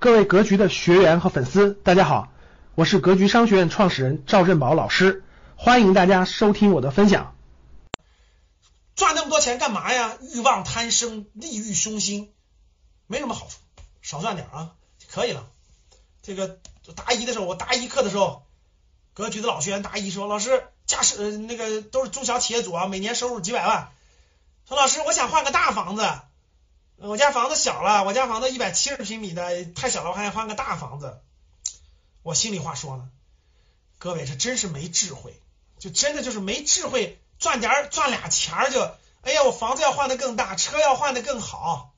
各位格局的学员和粉丝，大家好，我是格局商学院创始人赵振宝老师，欢迎大家收听我的分享。赚那么多钱干嘛呀？欲望贪生，利欲熏心，没什么好处，少赚点啊可以了。这个答疑的时候，我答疑课的时候，格局的老学员答疑说，老师家是、呃、那个都是中小企业主啊，每年收入几百万，说老师我想换个大房子。我家房子小了，我家房子一百七十平米的太小了，我还想换个大房子。我心里话说呢，各位这真是没智慧，就真的就是没智慧，赚点赚俩钱儿就，哎呀，我房子要换的更大，车要换的更好，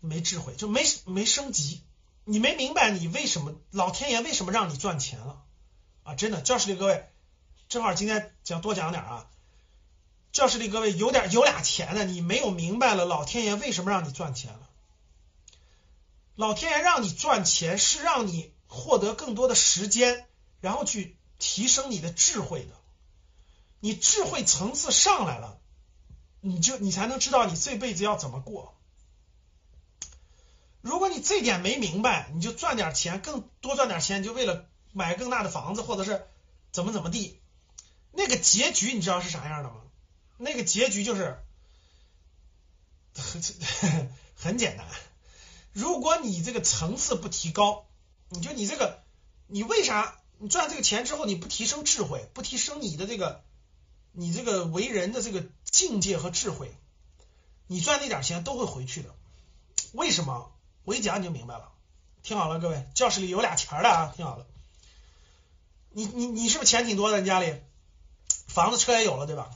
没智慧就没没升级，你没明白你为什么老天爷为什么让你赚钱了啊？真的，教室里各位，正好今天讲多讲点啊。教室里各位有点有俩钱的，你没有明白了，老天爷为什么让你赚钱了？老天爷让你赚钱是让你获得更多的时间，然后去提升你的智慧的。你智慧层次上来了，你就你才能知道你这辈子要怎么过。如果你这点没明白，你就赚点钱，更多赚点钱，就为了买更大的房子，或者是怎么怎么地，那个结局你知道是啥样的吗？那个结局就是很 很简单。如果你这个层次不提高，你就你这个，你为啥你赚这个钱之后你不提升智慧，不提升你的这个你这个为人的这个境界和智慧，你赚那点钱都会回去的。为什么？我一讲你就明白了。听好了，各位，教室里有俩钱的啊，听好了。你你你是不是钱挺多的？你家里房子车也有了，对吧？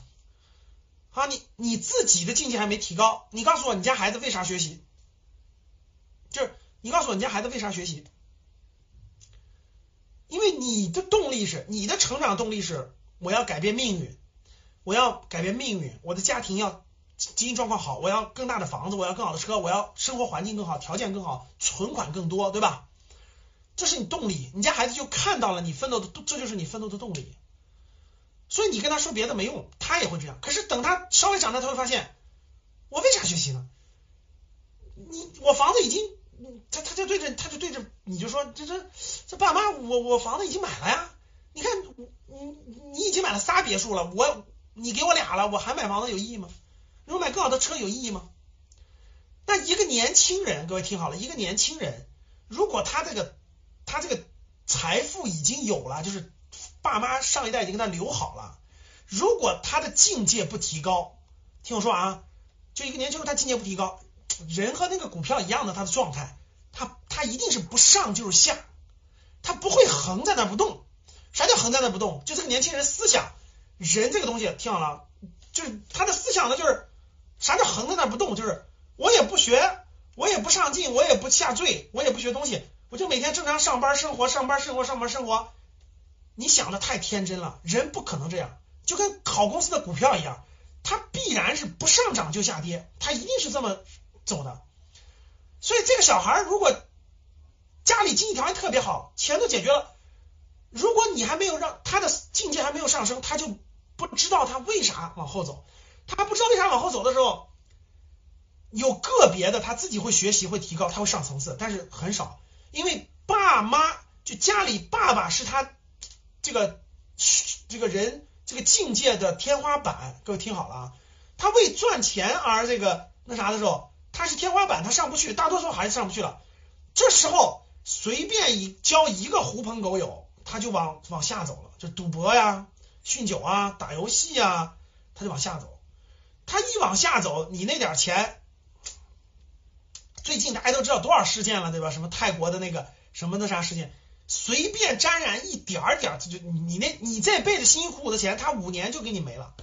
啊，你你自己的境界还没提高，你告诉我，你家孩子为啥学习？就是你告诉我，你家孩子为啥学习？因为你的动力是，你的成长动力是，我要改变命运，我要改变命运，我的家庭要经济状况好，我要更大的房子，我要更好的车，我要生活环境更好，条件更好，存款更多，对吧？这是你动力，你家孩子就看到了你奋斗的，这就是你奋斗的动力。所以你跟他说别的没用，他也会这样。可是等他稍微长大，他会发现，我为啥学习呢？你我房子已经，他他就对着他就对着你就说，这这这爸妈，我我房子已经买了呀。你看你你已经买了仨别墅了，我你给我俩了，我还买房子有意义吗？如果买更好的车有意义吗？那一个年轻人，各位听好了，一个年轻人，如果他这个他这个财富已经有了，就是。爸妈上一代已经给他留好了，如果他的境界不提高，听我说啊，就一个年轻人他境界不提高，人和那个股票一样的，他的状态，他他一定是不上就是下，他不会横在那不动。啥叫横在那不动？就这个年轻人思想，人这个东西听好了，就是他的思想呢，就是啥叫横在那不动？就是我也不学，我也不上进，我也不下坠，我也不学东西，我就每天正常上班生活，上班生活，上班生活。你想的太天真了，人不可能这样，就跟好公司的股票一样，它必然是不上涨就下跌，它一定是这么走的。所以这个小孩如果家里经济条件特别好，钱都解决了，如果你还没有让他的境界还没有上升，他就不知道他为啥往后走。他不知道为啥往后走的时候，有个别的他自己会学习会提高，他会上层次，但是很少，因为爸妈就家里爸爸是他。这个这个人这个境界的天花板，各位听好了啊！他为赚钱而这个那啥的时候，他是天花板，他上不去，大多数孩子上不去了。这时候随便一交一个狐朋狗友，他就往往下走了，就赌博呀、酗酒啊、打游戏呀，他就往下走。他一往下走，你那点钱，最近大家都知道多少事件了，对吧？什么泰国的那个什么那啥事件。随便沾染一点点，他就你那你这辈子辛辛苦苦的钱，他五年就给你没了。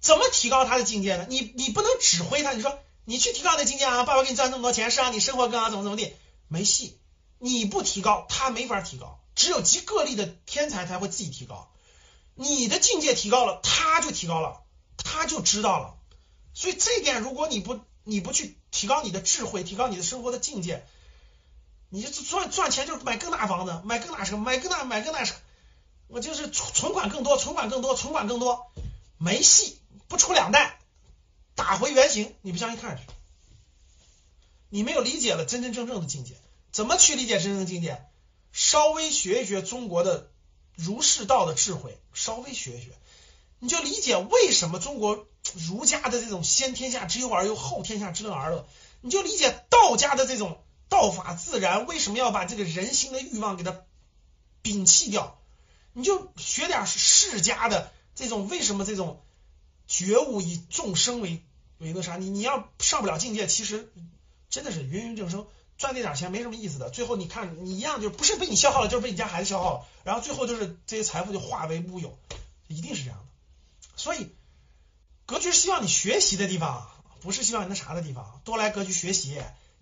怎么提高他的境界呢？你你不能指挥他，你说你去提高那境界啊，爸爸给你赚那么多钱，是让你生活更好，怎么怎么地，没戏。你不提高，他没法提高，只有极个例的天才才会自己提高。你的境界提高了，他就提高了，他就知道了。所以这点，如果你不你不去提高你的智慧，提高你的生活的境界。你就赚赚钱就是买更大房子，买更大车，买更大买更大车，我就是存存款更多，存款更多，存款更多，没戏，不出两代打回原形，你不相信看去。你没有理解了真真正正的境界。怎么去理解真正的境界？稍微学一学中国的儒释道的智慧，稍微学一学，你就理解为什么中国儒家的这种先天下之忧而忧，后天下之乐而乐，你就理解道家的这种道法自然为什么要把这个人心的欲望给它摒弃掉，你就学点世家的这种为什么这种觉悟以众生为为那啥，你你要上不了境界，其实真的是芸芸众生。赚那点钱没什么意思的，最后你看你一样就不是被你消耗了，就是被你家孩子消耗了，然后最后就是这些财富就化为乌有，一定是这样的。所以格局是希望你学习的地方，不是希望你那啥的地方。多来格局学习，